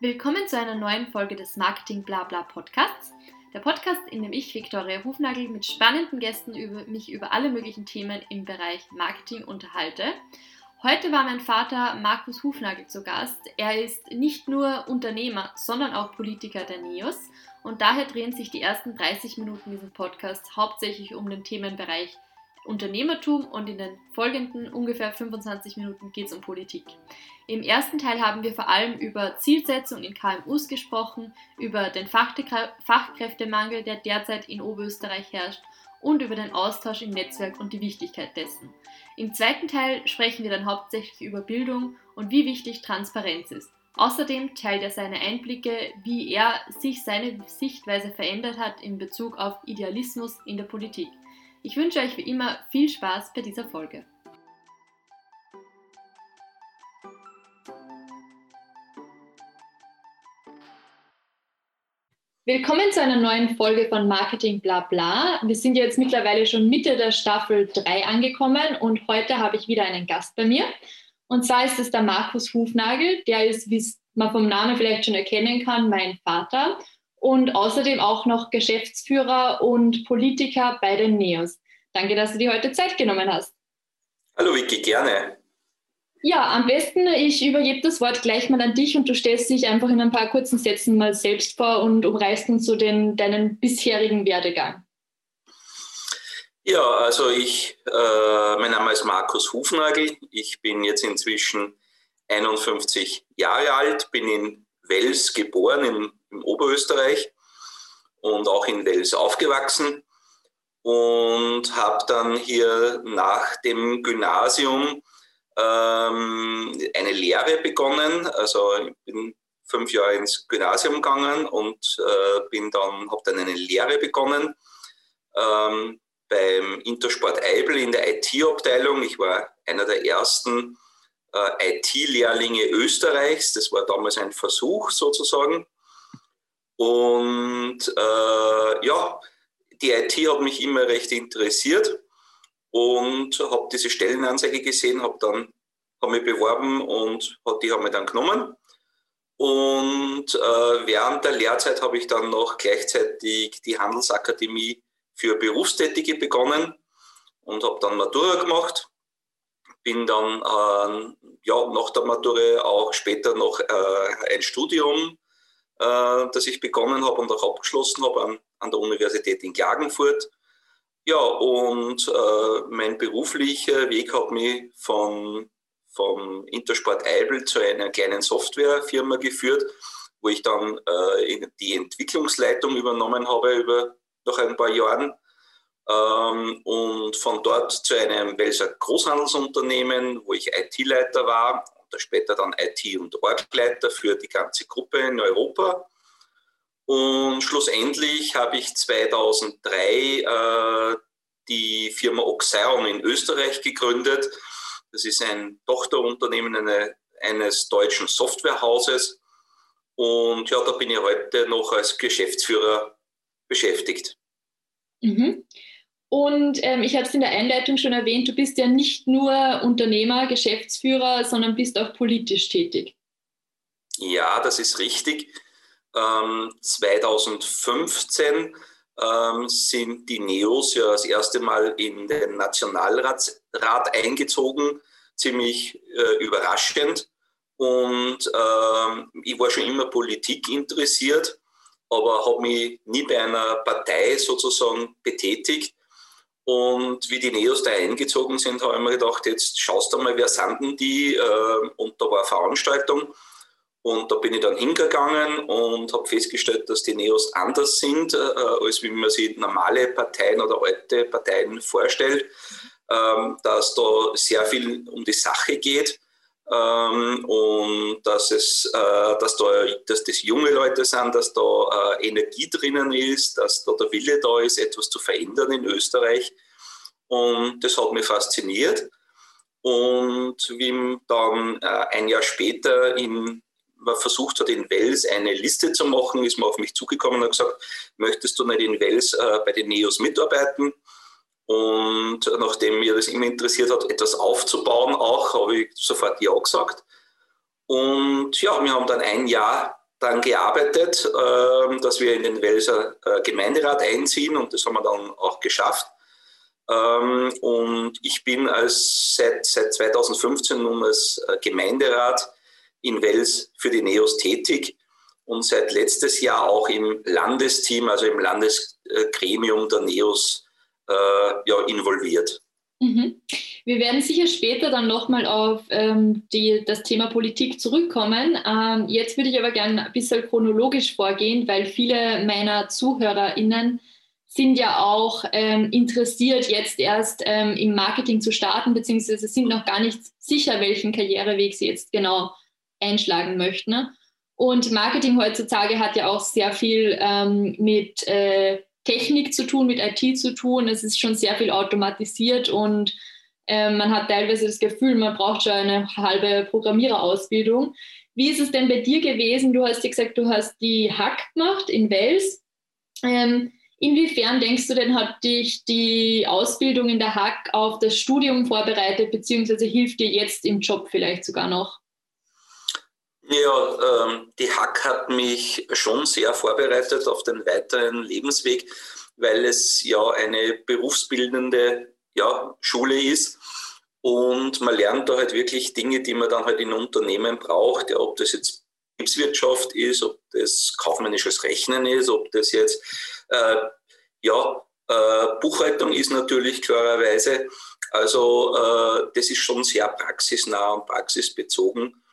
Willkommen zu einer neuen Folge des Marketing Blabla Podcasts. Der Podcast, in dem ich, Viktoria Hufnagel, mit spannenden Gästen über, mich über alle möglichen Themen im Bereich Marketing unterhalte. Heute war mein Vater Markus Hufnagel zu Gast. Er ist nicht nur Unternehmer, sondern auch Politiker der NEOS und daher drehen sich die ersten 30 Minuten dieses Podcasts hauptsächlich um den Themenbereich Unternehmertum und in den folgenden ungefähr 25 Minuten geht es um Politik. Im ersten Teil haben wir vor allem über Zielsetzung in KMUs gesprochen, über den Fachkräftemangel, der derzeit in Oberösterreich herrscht und über den Austausch im Netzwerk und die Wichtigkeit dessen. Im zweiten Teil sprechen wir dann hauptsächlich über Bildung und wie wichtig Transparenz ist. Außerdem teilt er seine Einblicke, wie er sich seine Sichtweise verändert hat in Bezug auf Idealismus in der Politik. Ich wünsche euch wie immer viel Spaß bei dieser Folge. Willkommen zu einer neuen Folge von Marketing Blabla. Wir sind jetzt mittlerweile schon Mitte der Staffel 3 angekommen und heute habe ich wieder einen Gast bei mir. Und zwar ist es der Markus Hufnagel, der ist, wie man vom Namen vielleicht schon erkennen kann, mein Vater und außerdem auch noch Geschäftsführer und Politiker bei den NEOS. Danke, dass du dir heute Zeit genommen hast. Hallo Vicky, gerne. Ja, am besten, ich übergebe das Wort gleich mal an dich und du stellst dich einfach in ein paar kurzen Sätzen mal selbst vor und umreißt uns so den, deinen bisherigen Werdegang. Ja, also ich, äh, mein Name ist Markus Hufnagel. Ich bin jetzt inzwischen 51 Jahre alt, bin in Wels geboren, in, in Oberösterreich und auch in Wels aufgewachsen und habe dann hier nach dem Gymnasium ähm, eine Lehre begonnen. Also ich bin fünf Jahre ins Gymnasium gegangen und äh, bin dann habe dann eine Lehre begonnen ähm, beim Intersport Eibel in der IT-Abteilung. Ich war einer der ersten äh, IT-Lehrlinge Österreichs. Das war damals ein Versuch sozusagen. Und äh, ja, die IT hat mich immer recht interessiert und habe diese Stellenanzeige gesehen, habe dann hab mich beworben und die haben mich dann genommen. Und äh, während der Lehrzeit habe ich dann noch gleichzeitig die Handelsakademie für Berufstätige begonnen und habe dann Matura gemacht bin dann äh, ja, nach der Matura auch später noch äh, ein Studium, äh, das ich begonnen habe und auch abgeschlossen habe an, an der Universität in Klagenfurt. Ja, und äh, mein beruflicher Weg hat mich von, vom Intersport Eibel zu einer kleinen Softwarefirma geführt, wo ich dann äh, die Entwicklungsleitung übernommen habe über, nach ein paar Jahren ähm, und von dort zu einem Welser Großhandelsunternehmen, wo ich IT-Leiter war später dann IT- und Orgleiter für die ganze Gruppe in Europa. Und schlussendlich habe ich 2003 äh, die Firma Oxion in Österreich gegründet. Das ist ein Tochterunternehmen eine, eines deutschen Softwarehauses. Und ja, da bin ich heute noch als Geschäftsführer beschäftigt. Mhm. Und ähm, ich hatte es in der Einleitung schon erwähnt, du bist ja nicht nur Unternehmer, Geschäftsführer, sondern bist auch politisch tätig. Ja, das ist richtig. Ähm, 2015 ähm, sind die Neos ja das erste Mal in den Nationalrat eingezogen, ziemlich äh, überraschend. Und ähm, ich war schon immer Politik interessiert, aber habe mich nie bei einer Partei sozusagen betätigt und wie die Neos da eingezogen sind, habe ich mir gedacht, jetzt schaust du mal, wer sind denn die? Äh, und da war eine Veranstaltung. Und da bin ich dann hingegangen und habe festgestellt, dass die Neos anders sind, äh, als wie man sich normale Parteien oder alte Parteien vorstellt. Ähm, dass da sehr viel um die Sache geht ähm, und dass, es, äh, dass, da, dass das junge Leute sind, dass da äh, Energie drinnen ist, dass da der Wille da ist, etwas zu verändern in Österreich. Und das hat mich fasziniert. Und wie dann äh, ein Jahr später in, man versucht hat, in Wels eine Liste zu machen, ist man auf mich zugekommen und hat gesagt, möchtest du nicht in Wels äh, bei den NEOS mitarbeiten? Und nachdem mir das immer interessiert hat, etwas aufzubauen, auch habe ich sofort Ja gesagt. Und ja, wir haben dann ein Jahr daran gearbeitet, äh, dass wir in den Welser äh, Gemeinderat einziehen und das haben wir dann auch geschafft. Ähm, und ich bin als, seit, seit 2015 nun als äh, Gemeinderat in Wels für die NEOS tätig und seit letztes Jahr auch im Landesteam, also im Landesgremium der NEOS ja, involviert. Mhm. Wir werden sicher später dann nochmal auf ähm, die, das Thema Politik zurückkommen. Ähm, jetzt würde ich aber gerne ein bisschen chronologisch vorgehen, weil viele meiner ZuhörerInnen sind ja auch ähm, interessiert, jetzt erst ähm, im Marketing zu starten, beziehungsweise sind noch gar nicht sicher, welchen Karriereweg sie jetzt genau einschlagen möchten. Ne? Und Marketing heutzutage hat ja auch sehr viel ähm, mit äh, Technik zu tun, mit IT zu tun. Es ist schon sehr viel automatisiert und äh, man hat teilweise das Gefühl, man braucht schon eine halbe Programmiererausbildung. Wie ist es denn bei dir gewesen? Du hast ja gesagt, du hast die Hack gemacht in Wels. Ähm, Inwiefern denkst du denn, hat dich die Ausbildung in der Hack auf das Studium vorbereitet, beziehungsweise hilft dir jetzt im Job vielleicht sogar noch? Ja, ähm, die Hack hat mich schon sehr vorbereitet auf den weiteren Lebensweg, weil es ja eine berufsbildende ja, Schule ist. Und man lernt da halt wirklich Dinge, die man dann halt in Unternehmen braucht, ja, ob das jetzt Betriebswirtschaft ist, ob das kaufmännisches Rechnen ist, ob das jetzt äh, ja, äh, Buchhaltung ist natürlich klarerweise. Also äh, das ist schon sehr praxisnah und praxisbezogen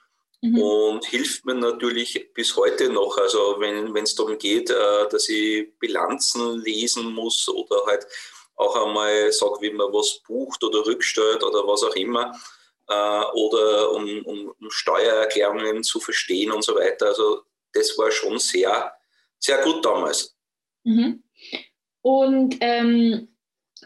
mhm. und hilft mir natürlich bis heute noch. Also wenn es darum geht, äh, dass ich Bilanzen lesen muss oder halt auch einmal sage, wie man was bucht oder rückstellt oder was auch immer. Äh, oder um, um, um Steuererklärungen zu verstehen und so weiter. Also das war schon sehr, sehr gut damals. Mhm. Und ähm,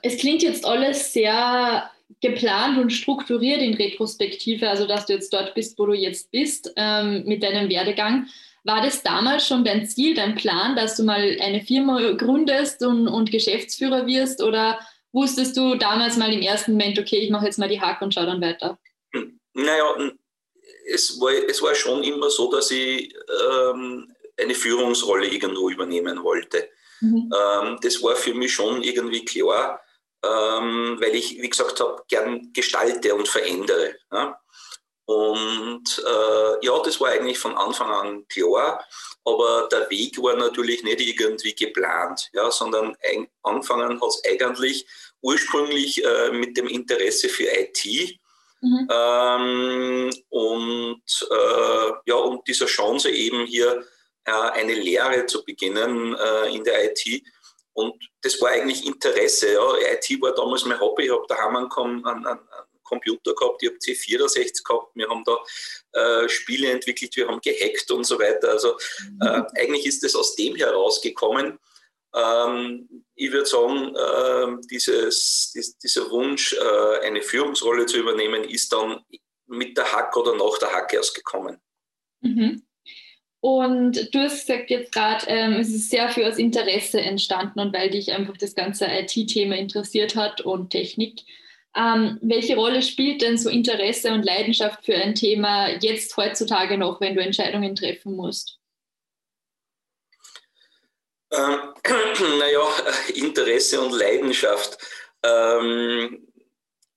es klingt jetzt alles sehr geplant und strukturiert in Retrospektive, also dass du jetzt dort bist, wo du jetzt bist, ähm, mit deinem Werdegang. War das damals schon dein Ziel, dein Plan, dass du mal eine Firma gründest und, und Geschäftsführer wirst? Oder wusstest du damals mal im ersten Moment, okay, ich mache jetzt mal die Hack und schaue dann weiter? Naja, es war, es war schon immer so, dass ich ähm, eine Führungsrolle irgendwo übernehmen wollte. Mhm. Ähm, das war für mich schon irgendwie klar, ähm, weil ich, wie gesagt habe, gern gestalte und verändere. Ja? Und äh, ja, das war eigentlich von Anfang an klar, aber der Weg war natürlich nicht irgendwie geplant, ja, sondern ein, anfangen hat es eigentlich ursprünglich äh, mit dem Interesse für IT. Mhm. Ähm, und äh, ja, und dieser Chance eben hier äh, eine Lehre zu beginnen äh, in der IT. Und das war eigentlich Interesse. Ja. IT war damals mein Hobby. Ich habe daheim einen, einen, einen Computer gehabt, ich habe C64 gehabt, wir haben da äh, Spiele entwickelt, wir haben gehackt und so weiter. Also äh, mhm. eigentlich ist das aus dem herausgekommen. Ähm, ich würde sagen, äh, dieses, dies, dieser Wunsch, äh, eine Führungsrolle zu übernehmen, ist dann mit der Hack oder nach der Hack erst gekommen. Mhm. Und du hast gesagt jetzt gerade, ähm, es ist sehr viel aus Interesse entstanden und weil dich einfach das ganze IT-Thema interessiert hat und Technik. Ähm, welche Rolle spielt denn so Interesse und Leidenschaft für ein Thema jetzt heutzutage noch, wenn du Entscheidungen treffen musst? Ähm, naja, Interesse und Leidenschaft. Ähm,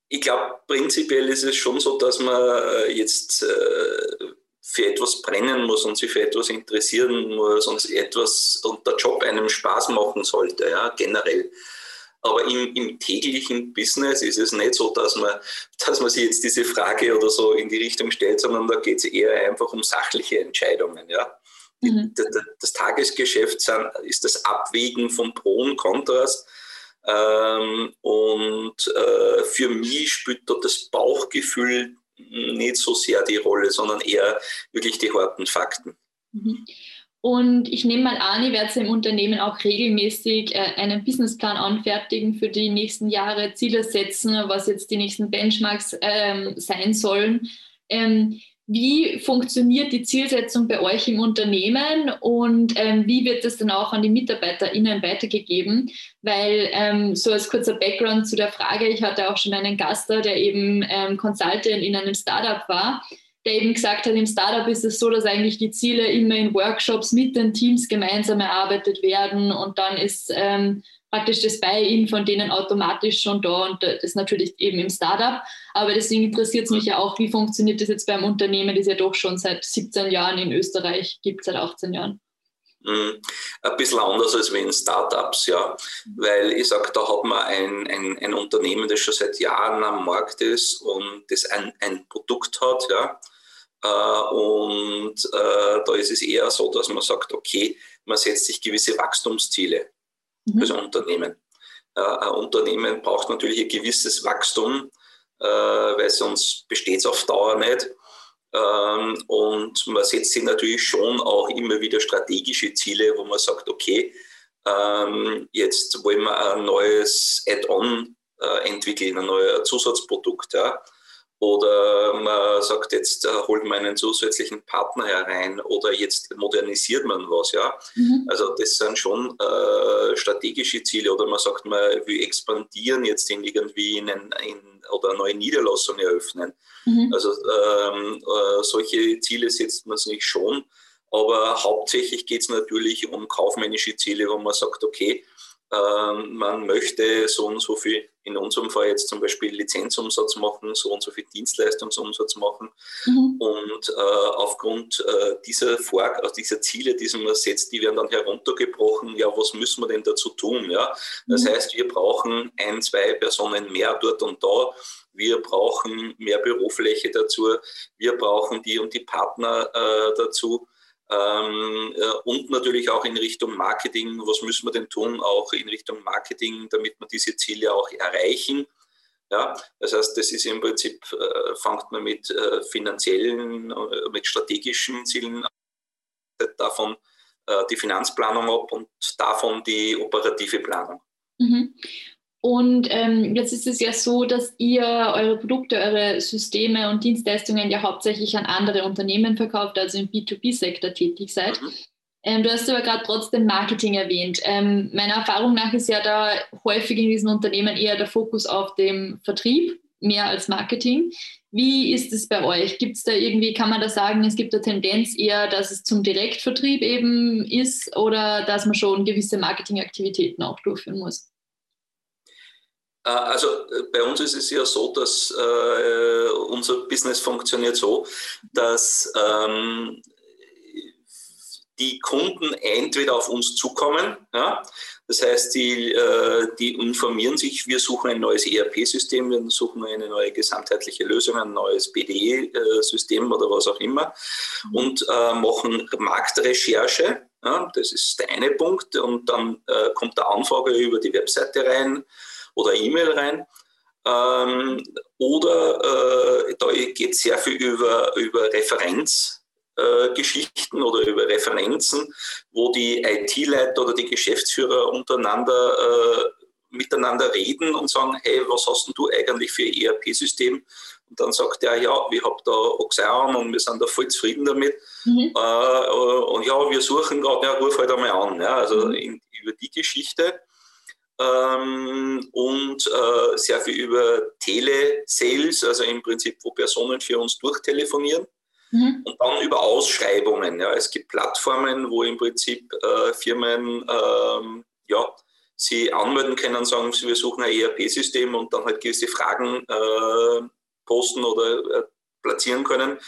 ich glaube, prinzipiell ist es schon so, dass man äh, jetzt äh, für etwas brennen muss und sich für etwas interessieren muss und etwas und der Job einem Spaß machen sollte, ja, generell. Aber im, im, täglichen Business ist es nicht so, dass man, dass man sich jetzt diese Frage oder so in die Richtung stellt, sondern da geht es eher einfach um sachliche Entscheidungen. Ja? Mhm. Das Tagesgeschäft ist das Abwägen von Pro und Kontras. Ähm, und äh, für mich spielt da das Bauchgefühl nicht so sehr die Rolle, sondern eher wirklich die harten Fakten. Mhm. Und ich nehme mal an, ihr werdet im Unternehmen auch regelmäßig äh, einen Businessplan anfertigen für die nächsten Jahre, Ziele setzen, was jetzt die nächsten Benchmarks ähm, sein sollen. Ähm, wie funktioniert die Zielsetzung bei euch im Unternehmen und ähm, wie wird das dann auch an die MitarbeiterInnen weitergegeben? Weil ähm, so als kurzer Background zu der Frage, ich hatte auch schon einen Gast da, der eben ähm, Consultant in einem Startup war. der eben gesagt hat, im Startup ist es so, dass eigentlich die Ziele immer in Workshops mit den Teams gemeinsam erarbeitet werden und dann ist ähm, praktisch das Buy-in von denen automatisch schon da und das natürlich eben im Startup. Aber deswegen interessiert es mich ja auch, wie funktioniert das jetzt beim Unternehmen, das ja doch schon seit 17 Jahren in Österreich gibt, seit 18 Jahren. Mhm. Ein bisschen anders als wie in Startups, ja. Weil ich sage, da hat man ein, ein, ein Unternehmen, das schon seit Jahren am Markt ist und das ein, ein Produkt hat, ja. Äh, und äh, da ist es eher so, dass man sagt, okay, man setzt sich gewisse Wachstumsziele mhm. als Unternehmen. Äh, ein Unternehmen braucht natürlich ein gewisses Wachstum, weil sonst besteht es auf Dauer nicht. Ähm, und man setzt sich natürlich schon auch immer wieder strategische Ziele, wo man sagt, okay, ähm, jetzt wollen wir ein neues Add-on äh, entwickeln, ein neues Zusatzprodukt. Ja. Oder man sagt, jetzt äh, holt man einen zusätzlichen Partner herein oder jetzt modernisiert man was. Ja. Mhm. Also das sind schon äh, strategische Ziele. Oder man sagt, man will expandieren jetzt in irgendwie in, ein, in oder eine neue Niederlassung eröffnen. Mhm. Also ähm, äh, solche Ziele setzt man sich schon. Aber hauptsächlich geht es natürlich um kaufmännische Ziele, wo man sagt, okay, ähm, man möchte so und so viel, in unserem Fall jetzt zum Beispiel Lizenzumsatz machen, so und so viel Dienstleistungsumsatz machen. Mhm. Und äh, aufgrund äh, dieser, Vor also dieser Ziele, die man setzt, die werden dann heruntergebrochen. Ja, was müssen wir denn dazu tun? Ja? Das mhm. heißt, wir brauchen ein, zwei Personen mehr dort und da. Wir brauchen mehr Bürofläche dazu. Wir brauchen die und die Partner äh, dazu. Ähm, äh, und natürlich auch in Richtung Marketing. Was müssen wir denn tun, auch in Richtung Marketing, damit wir diese Ziele auch erreichen? Ja, das heißt, das ist im Prinzip, äh, fängt man mit äh, finanziellen, äh, mit strategischen Zielen davon äh, die Finanzplanung ab und davon die operative Planung. Mhm. Und ähm, jetzt ist es ja so, dass ihr eure Produkte, eure Systeme und Dienstleistungen ja hauptsächlich an andere Unternehmen verkauft, also im B2B-Sektor tätig seid. Mhm. Ähm, du hast aber gerade trotzdem Marketing erwähnt. Ähm, meiner Erfahrung nach ist ja da häufig in diesen Unternehmen eher der Fokus auf dem Vertrieb, mehr als Marketing. Wie ist es bei euch? Gibt es da irgendwie, kann man da sagen, es gibt eine Tendenz eher, dass es zum Direktvertrieb eben ist oder dass man schon gewisse Marketingaktivitäten auch durchführen muss? Äh, also äh, bei uns ist es ja so, dass äh, unser Business funktioniert so, dass ähm, die Kunden entweder auf uns zukommen, ja, das heißt, die, äh, die informieren sich, wir suchen ein neues ERP-System, wir suchen eine neue gesamtheitliche Lösung, ein neues BDE-System oder was auch immer und äh, machen Marktrecherche. Ja, das ist der eine Punkt. Und dann äh, kommt der Anfrage über die Webseite rein oder E-Mail rein. Ähm, oder äh, da geht es sehr viel über, über Referenzgeschichten äh, oder über Referenzen, wo die IT-Leiter oder die Geschäftsführer untereinander äh, miteinander reden und sagen, hey, was hast denn du eigentlich für ein ERP-System? Und dann sagt er, ja, wir haben da Oxeon und wir sind da voll zufrieden damit. Mhm. Äh, und ja, wir suchen gerade, ja, ruf halt einmal an. Ja, also mhm. in, über die Geschichte ähm, und äh, sehr viel über Telesales, also im Prinzip, wo Personen für uns durchtelefonieren. Mhm. Und dann über Ausschreibungen. Ja. Es gibt Plattformen, wo im Prinzip äh, Firmen ähm, ja, sie anmelden können, sagen, wir suchen ein ERP-System und dann halt gewisse Fragen äh, posten oder äh, platzieren können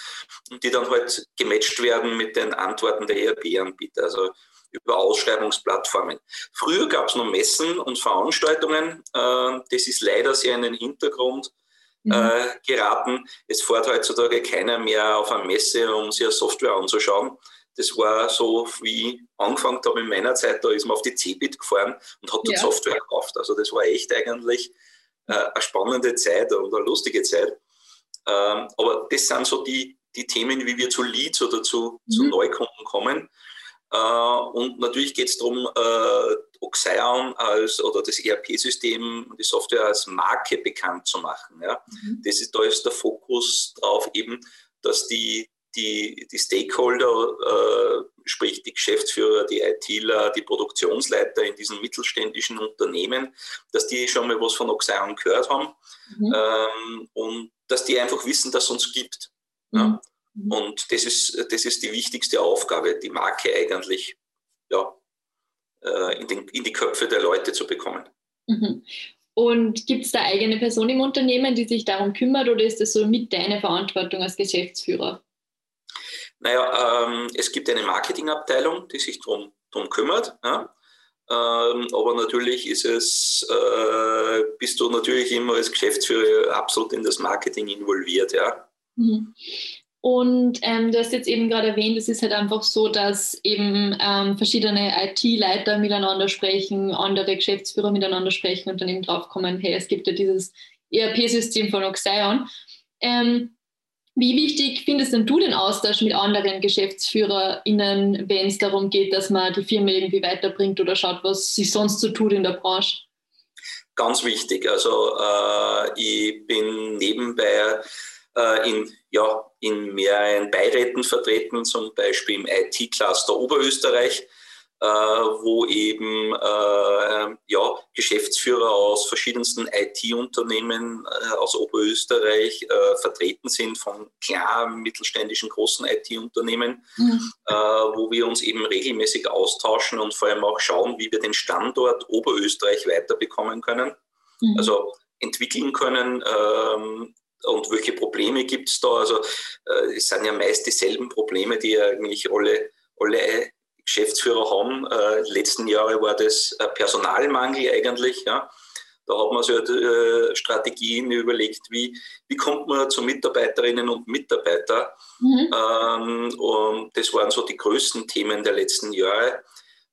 und die dann halt gematcht werden mit den Antworten der ERP-Anbieter. Also über Ausschreibungsplattformen. Früher gab es noch Messen und Veranstaltungen. Äh, das ist leider sehr in den Hintergrund mhm. äh, geraten. Es fährt heutzutage keiner mehr auf eine Messe, um sich eine Software anzuschauen. Das war so, wie ich angefangen habe in meiner Zeit, da ist man auf die Cebit gefahren und hat dort ja. Software gekauft. Also das war echt eigentlich äh, eine spannende Zeit oder eine lustige Zeit. Ähm, aber das sind so die, die Themen, wie wir zu Leads oder zu, mhm. zu Neukunden kommen. Äh, und natürlich geht es darum, äh, Oxion als oder das ERP-System, die Software als Marke bekannt zu machen. Ja. Mhm. Das ist, da ist der Fokus drauf eben, dass die, die, die Stakeholder, äh, sprich die Geschäftsführer, die ITler, die Produktionsleiter in diesen mittelständischen Unternehmen, dass die schon mal was von Oxion gehört haben mhm. ähm, und dass die einfach wissen, dass es uns gibt. Mhm. Ja. Mhm. Und das ist, das ist die wichtigste Aufgabe, die Marke eigentlich ja, äh, in, den, in die Köpfe der Leute zu bekommen. Mhm. Und gibt es da eigene Person im Unternehmen, die sich darum kümmert oder ist das so mit deiner Verantwortung als Geschäftsführer? Naja, ähm, es gibt eine Marketingabteilung, die sich darum kümmert. Ja? Ähm, aber natürlich ist es, äh, bist du natürlich immer als Geschäftsführer absolut in das Marketing involviert. Ja? Mhm. Und ähm, du hast jetzt eben gerade erwähnt, es ist halt einfach so, dass eben ähm, verschiedene IT-Leiter miteinander sprechen, andere Geschäftsführer miteinander sprechen und dann eben draufkommen, hey, es gibt ja dieses ERP-System von Oxion. Ähm, wie wichtig findest denn du den Austausch mit anderen GeschäftsführerInnen, wenn es darum geht, dass man die Firma irgendwie weiterbringt oder schaut, was sich sonst so tut in der Branche? Ganz wichtig. Also äh, ich bin nebenbei in, ja, in mehreren Beiräten vertreten, zum Beispiel im IT-Cluster Oberösterreich, äh, wo eben äh, ja, Geschäftsführer aus verschiedensten IT-Unternehmen äh, aus Oberösterreich äh, vertreten sind, von kleinen, mittelständischen, großen IT-Unternehmen, mhm. Äh, wo wir uns eben regelmäßig austauschen und vor allem auch schauen, wie wir den Standort Oberösterreich weiterbekommen können. Mhm. Also entwickeln können, ähm, und welche Probleme gibt es da? Also äh, es sind ja meist dieselben Probleme, die eigentlich alle, alle Geschäftsführer haben. Äh, letzten Jahre war das Personalmangel eigentlich. Ja. Da hat man sich äh, Strategien überlegt, wie, wie kommt man zu Mitarbeiterinnen und Mitarbeitern. Mhm. Ähm, und das waren so die größten Themen der letzten Jahre.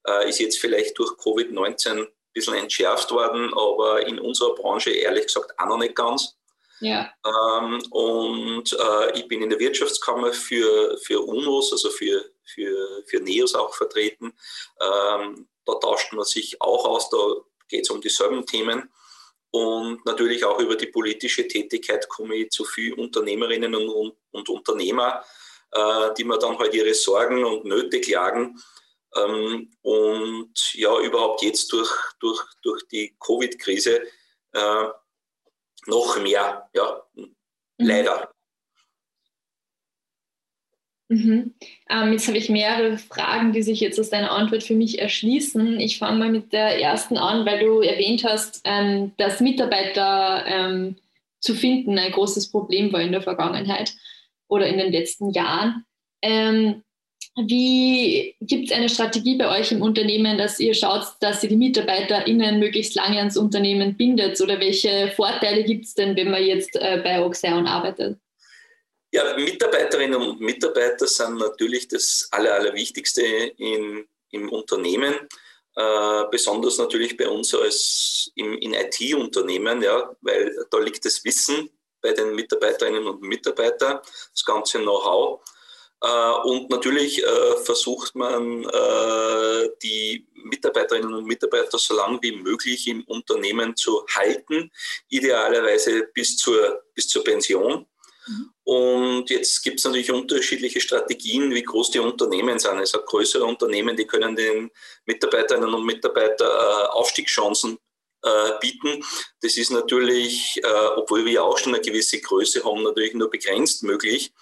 Äh, ist jetzt vielleicht durch Covid-19 ein bisschen entschärft worden, aber in unserer Branche ehrlich gesagt auch noch nicht ganz. Ja. Ähm, und äh, ich bin in der Wirtschaftskammer für, für UNOS, also für, für, für NEOS auch vertreten. Ähm, da tauscht man sich auch aus, da geht es um dieselben Themen. Und natürlich auch über die politische Tätigkeit komme ich zu vielen Unternehmerinnen und, und Unternehmer, äh, die mir dann halt ihre Sorgen und Nöte klagen. Ähm, und ja, überhaupt jetzt durch, durch, durch die Covid-Krise äh, noch mehr, ja, mhm. leider. Mhm. Ähm, jetzt habe ich mehrere Fragen, die sich jetzt aus deiner Antwort für mich erschließen. Ich fange mal mit der ersten an, weil du erwähnt hast, ähm, dass Mitarbeiter ähm, zu finden ein großes Problem war in der Vergangenheit oder in den letzten Jahren. Ähm, wie gibt es eine Strategie bei euch im Unternehmen, dass ihr schaut, dass ihr die MitarbeiterInnen möglichst lange ans Unternehmen bindet? Oder welche Vorteile gibt es denn, wenn man jetzt äh, bei Oxeon arbeitet? Ja, Mitarbeiterinnen und Mitarbeiter sind natürlich das Aller, Allerwichtigste in, im Unternehmen. Äh, besonders natürlich bei uns als im, in IT-Unternehmen, ja, weil da liegt das Wissen bei den Mitarbeiterinnen und Mitarbeitern, das ganze Know-how. Äh, und natürlich äh, versucht man, äh, die Mitarbeiterinnen und Mitarbeiter so lange wie möglich im Unternehmen zu halten, idealerweise bis zur, bis zur Pension. Mhm. Und jetzt gibt es natürlich unterschiedliche Strategien, wie groß die Unternehmen sind. Es hat größere Unternehmen, die können den Mitarbeiterinnen und Mitarbeitern Aufstiegschancen bieten. Das ist natürlich, obwohl wir auch schon eine gewisse Größe haben, natürlich nur begrenzt möglich.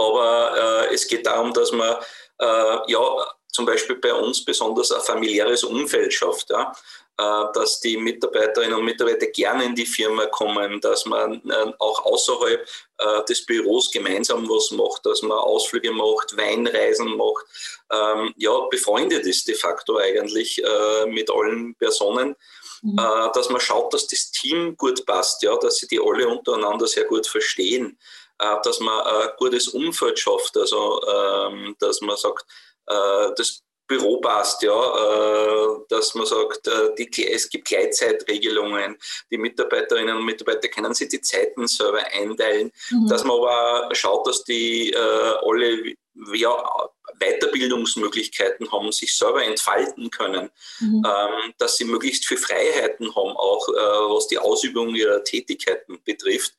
Aber äh, es geht darum, dass man äh, ja zum Beispiel bei uns besonders ein familiäres Umfeld schafft. Ja? Äh, dass die Mitarbeiterinnen und Mitarbeiter gerne in die Firma kommen, dass man äh, auch außerhalb äh, des Büros gemeinsam was macht, dass man Ausflüge macht, Weinreisen macht. Ähm, ja, befreundet ist de facto eigentlich mit allen Personen. Mhm. Dass man schaut, dass das Team gut passt, ja, dass sie die alle untereinander sehr gut verstehen. Äh, dass man ein gutes Umfeld schafft, also ähm, dass man sagt, äh, das Büro passt, ja, äh, dass man sagt, die, es gibt Gleitzeitregelungen, die Mitarbeiterinnen und Mitarbeiter können sich die Zeiten selber einteilen, mhm. dass man aber schaut, dass die alle ja, Weiterbildungsmöglichkeiten haben, sich selber entfalten können, mhm. ähm, dass sie möglichst viel Freiheiten haben, auch äh, was die Ausübung ihrer Tätigkeiten betrifft.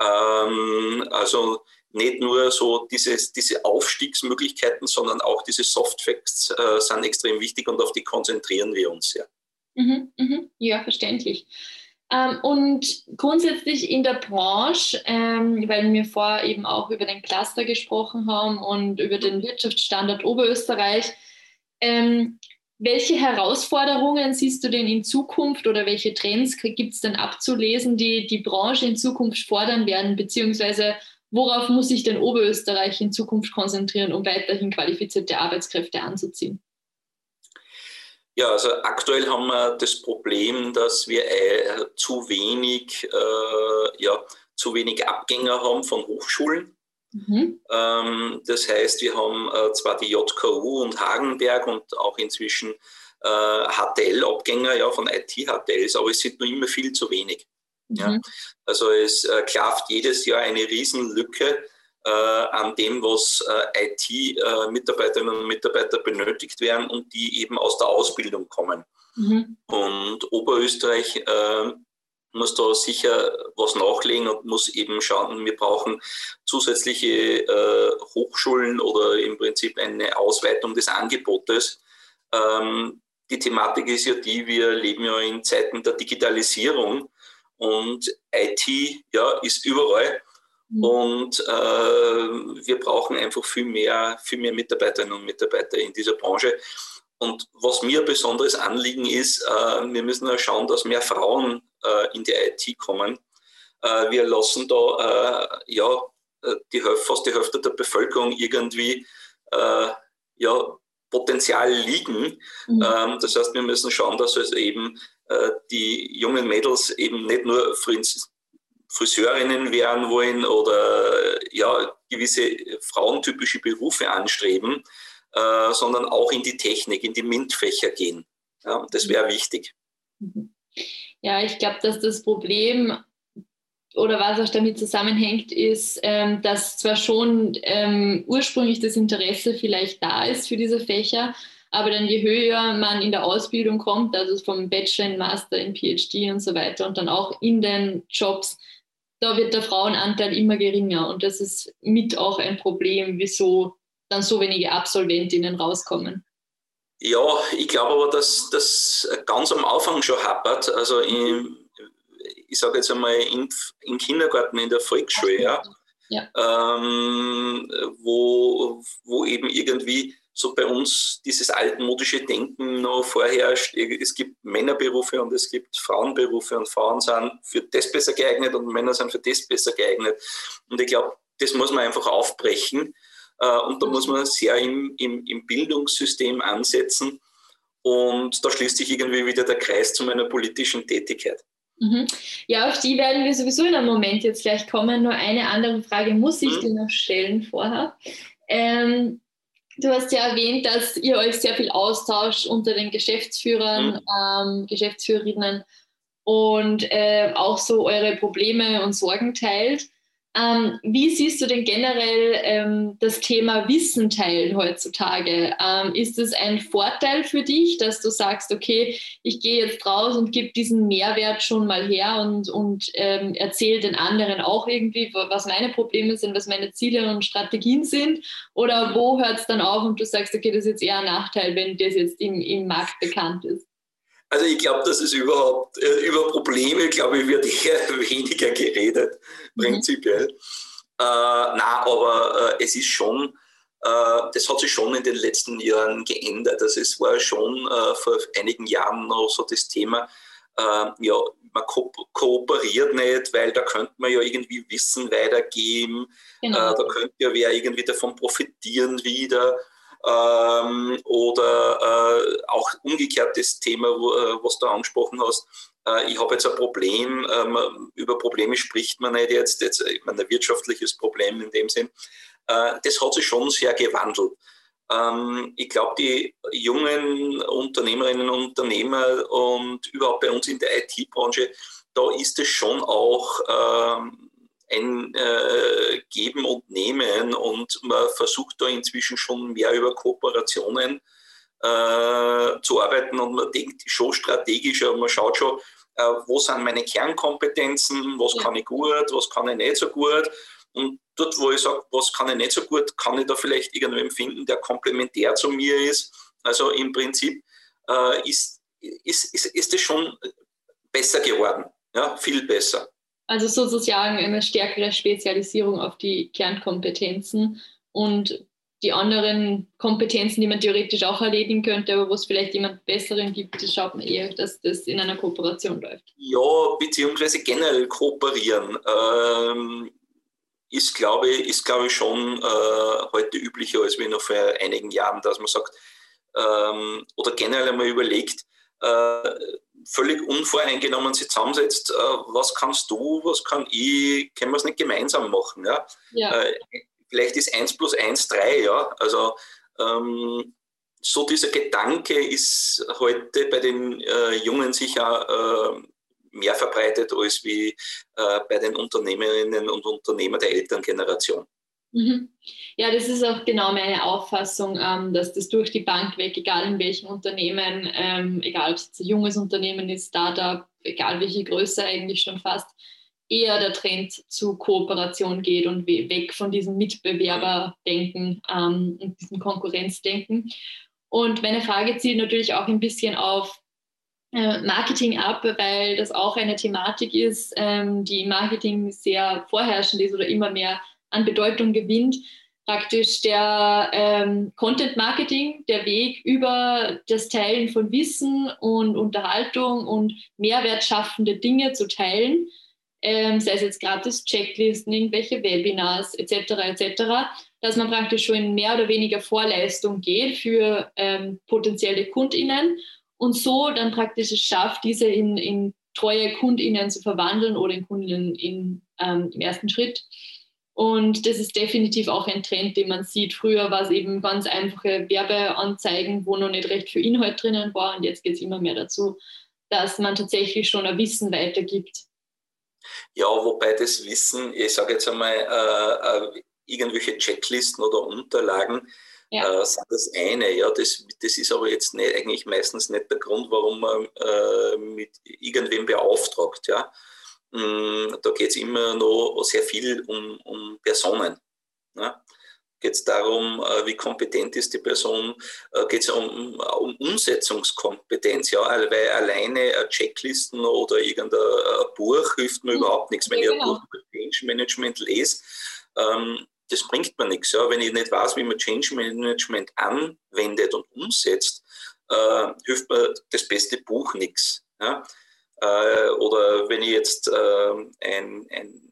Ähm, also nicht nur so dieses, diese Aufstiegsmöglichkeiten, sondern auch diese Softfacts äh, sind extrem wichtig und auf die konzentrieren wir uns ja. Mhm, mhm. Ja, verständlich. Ähm, und grundsätzlich in der Branche, ähm, weil wir vorher eben auch über den Cluster gesprochen haben und über den Wirtschaftsstandort Oberösterreich, ähm, welche Herausforderungen siehst du denn in Zukunft oder welche Trends gibt es denn abzulesen, die die Branche in Zukunft fordern werden, beziehungsweise worauf muss sich denn Oberösterreich in Zukunft konzentrieren, um weiterhin qualifizierte Arbeitskräfte anzuziehen? Ja, also aktuell haben wir das Problem, dass wir äh, zu wenig, äh, ja, zu wenig Abgänger haben von Hochschulen. Mhm. Ähm, das heißt, wir haben äh, zwar die JKU und Hagenberg und auch inzwischen HTL-Abgänger ja, von IT-HTLs, aber es sind nur immer viel zu wenig. Mhm. Ja. Also es äh, klafft jedes Jahr eine Riesenlücke äh, an dem, was äh, IT-Mitarbeiterinnen und Mitarbeiter benötigt werden und die eben aus der Ausbildung kommen. Mhm. Und Oberösterreich äh, muss da sicher was nachlegen und muss eben schauen, wir brauchen zusätzliche äh, Hochschulen oder im Prinzip eine Ausweitung des Angebotes. Ähm, die Thematik ist ja die, wir leben ja in Zeiten der Digitalisierung und IT ja, ist überall. Mhm. Und äh, wir brauchen einfach viel mehr, viel mehr Mitarbeiterinnen und Mitarbeiter in dieser Branche. Und was mir ein besonderes Anliegen ist, äh, wir müssen ja schauen, dass mehr Frauen in die IT kommen. Äh, wir lassen da äh, ja, die, fast die Hälfte der Bevölkerung irgendwie äh, ja, Potenzial liegen. Mhm. Ähm, das heißt, wir müssen schauen, dass es eben die jungen Mädels eben nicht nur Friseurinnen werden wollen oder ja, gewisse frauentypische Berufe anstreben, äh, sondern auch in die Technik, in die MINT-Fächer gehen. Ja, das wäre wichtig. Mhm. Ja, ich glaube, dass das Problem oder was auch damit zusammenhängt, ist, ähm, dass zwar schon ähm, ursprünglich das Interesse vielleicht da ist für diese Fächer, aber dann je höher man in der Ausbildung kommt, also vom Bachelor in Master in PhD und so weiter und dann auch in den Jobs, da wird der Frauenanteil immer geringer. Und das ist mit auch ein Problem, wieso dann so wenige Absolventinnen rauskommen. Ja, ich glaube aber, dass das ganz am Anfang schon hapert. Also im, ich sage jetzt einmal im, im, Kindergarten, in der Volksschule, ja, ja. Ähm, wo, wo eben irgendwie so bei uns dieses altmodische Denken noch vorherrscht. Es gibt Männerberufe und es gibt Frauenberufe und Frauen sind für das besser geeignet und Männer sind für das besser geeignet. Und ich glaube, das muss man einfach aufbrechen. Äh, und da muss man sehr im, im, im Bildungssystem ansetzen. Und da schließt sich irgendwie wieder der Kreis zu meiner politischen Tätigkeit. Mhm. Ja, auf die werden wir sowieso in einem Moment jetzt gleich kommen. Nur eine andere Frage muss ich mhm. dir noch stellen vorher. Ähm, Du hast ja erwähnt, dass ihr euch sehr viel austauscht unter den Geschäftsführern, mhm. ähm, Geschäftsführerinnen und äh, auch so eure Probleme und Sorgen teilt. Ähm, wie siehst du denn generell ähm, das Thema Wissen teilen heutzutage? Ähm, ist es ein Vorteil für dich, dass du sagst, okay, ich gehe jetzt raus und gebe diesen Mehrwert schon mal her und, und ähm, erzähle den anderen auch irgendwie, was meine Probleme sind, was meine Ziele und Strategien sind? Oder wo hört es dann auf und du sagst, okay, das ist jetzt eher ein Nachteil, wenn das jetzt im, im Markt bekannt ist? Also ich glaube, dass es überhaupt äh, über Probleme, glaube ich, wird eher weniger geredet, mhm. prinzipiell. Äh, na, aber äh, es ist schon, äh, das hat sich schon in den letzten Jahren geändert. Also es war schon äh, vor einigen Jahren noch so das Thema, äh, ja, man ko kooperiert nicht, weil da könnte man ja irgendwie Wissen weitergeben, genau. da könnte ja wer irgendwie davon profitieren wieder. Ähm, oder äh, auch umgekehrt das Thema, wo, äh, was du angesprochen hast. Äh, ich habe jetzt ein Problem, ähm, über Probleme spricht man nicht jetzt, jetzt ich meine, ein wirtschaftliches Problem in dem Sinn. Äh, das hat sich schon sehr gewandelt. Ähm, ich glaube, die jungen Unternehmerinnen und Unternehmer und überhaupt bei uns in der IT-Branche, da ist es schon auch ähm, ein äh, Geben und Nehmen und man versucht da inzwischen schon mehr über Kooperationen äh, zu arbeiten und man denkt schon strategischer, man schaut schon, äh, wo sind meine Kernkompetenzen, was ja. kann ich gut, was kann ich nicht so gut und dort, wo ich sage, was kann ich nicht so gut, kann ich da vielleicht irgendwen finden, der komplementär zu mir ist. Also im Prinzip äh, ist, ist, ist, ist es schon besser geworden. Ja, viel besser. Also sozusagen eine stärkere Spezialisierung auf die Kernkompetenzen und die anderen Kompetenzen, die man theoretisch auch erledigen könnte, aber wo es vielleicht jemand Besseren gibt, das schaut man eher, dass das in einer Kooperation läuft. Ja, beziehungsweise generell kooperieren. Ähm, ist, glaube ich, ist, glaube ich, schon äh, heute üblicher als wie noch vor einigen Jahren, dass man sagt, ähm, oder generell einmal überlegt, völlig unvoreingenommen sich zusammensetzt, äh, was kannst du, was kann ich, können wir es nicht gemeinsam machen? Ja? ja. Äh, vielleicht ist 1 plus 1 3, ja. Also ähm, so dieser Gedanke ist heute bei den äh, Jungen sicher äh, mehr verbreitet als wie äh, bei den Unternehmerinnen und Unternehmern der Elterngeneration. Mhm. Ja, das ist auch genau meine Auffassung, ähm, dass das durch die Bank weg, egal in welchem Unternehmen, ähm, egal ob es ein junges Unternehmen ist, Startup, egal welche Größe eigentlich schon fast, eher der Trend zu Kooperation geht und weg von diesem Mitbewerberdenken ähm, und diesem Konkurrenzdenken. Und meine Frage zielt natürlich auch ein bisschen auf äh, Marketing ab, weil das auch eine Thematik ist, die im Marketing sehr vorherrschend ist oder immer mehr an Bedeutung gewinnt. Praktisch der ähm, Content Marketing, der Weg über das Teilen von Wissen und Unterhaltung und mehrwertschaffende Dinge zu teilen, ähm, sei es jetzt gratis Checklisten, irgendwelche Webinars etc. etc., dass man praktisch schon in mehr oder weniger Vorleistung geht für ähm, potenzielle KundInnen und so dann praktisch es schafft, diese in, in treue KundInnen zu verwandeln oder in KundInnen in, ähm, im ersten Schritt. Und das ist definitiv auch ein Trend, den man sieht. Früher war es eben ganz einfache Werbeanzeigen, wo noch nicht recht viel Inhalt drinnen war. Und jetzt geht es immer mehr dazu, dass man tatsächlich schon ein Wissen weitergibt. Ja, wobei das Wissen, ich sage jetzt einmal, äh, äh, irgendwelche Checklisten oder Unterlagen ja. äh, sind das eine. Ja, das, das ist aber jetzt nicht, eigentlich meistens nicht der Grund, warum man äh, mit irgendwem beauftragt. Ja. Mm, da geht es immer noch sehr viel um, um Personen. Ja geht es darum, äh, wie kompetent ist die Person, äh, geht es um, um Umsetzungskompetenz, ja, weil alleine Checklisten oder irgendein Buch hilft mir mhm. überhaupt nichts. Wenn ja, ich ein genau. Buch über Change Management lese, ähm, das bringt mir nichts. Ja. Wenn ich nicht weiß, wie man Change Management anwendet und umsetzt, äh, hilft mir das beste Buch nichts. Ja. Äh, oder wenn ich jetzt äh, ein, ein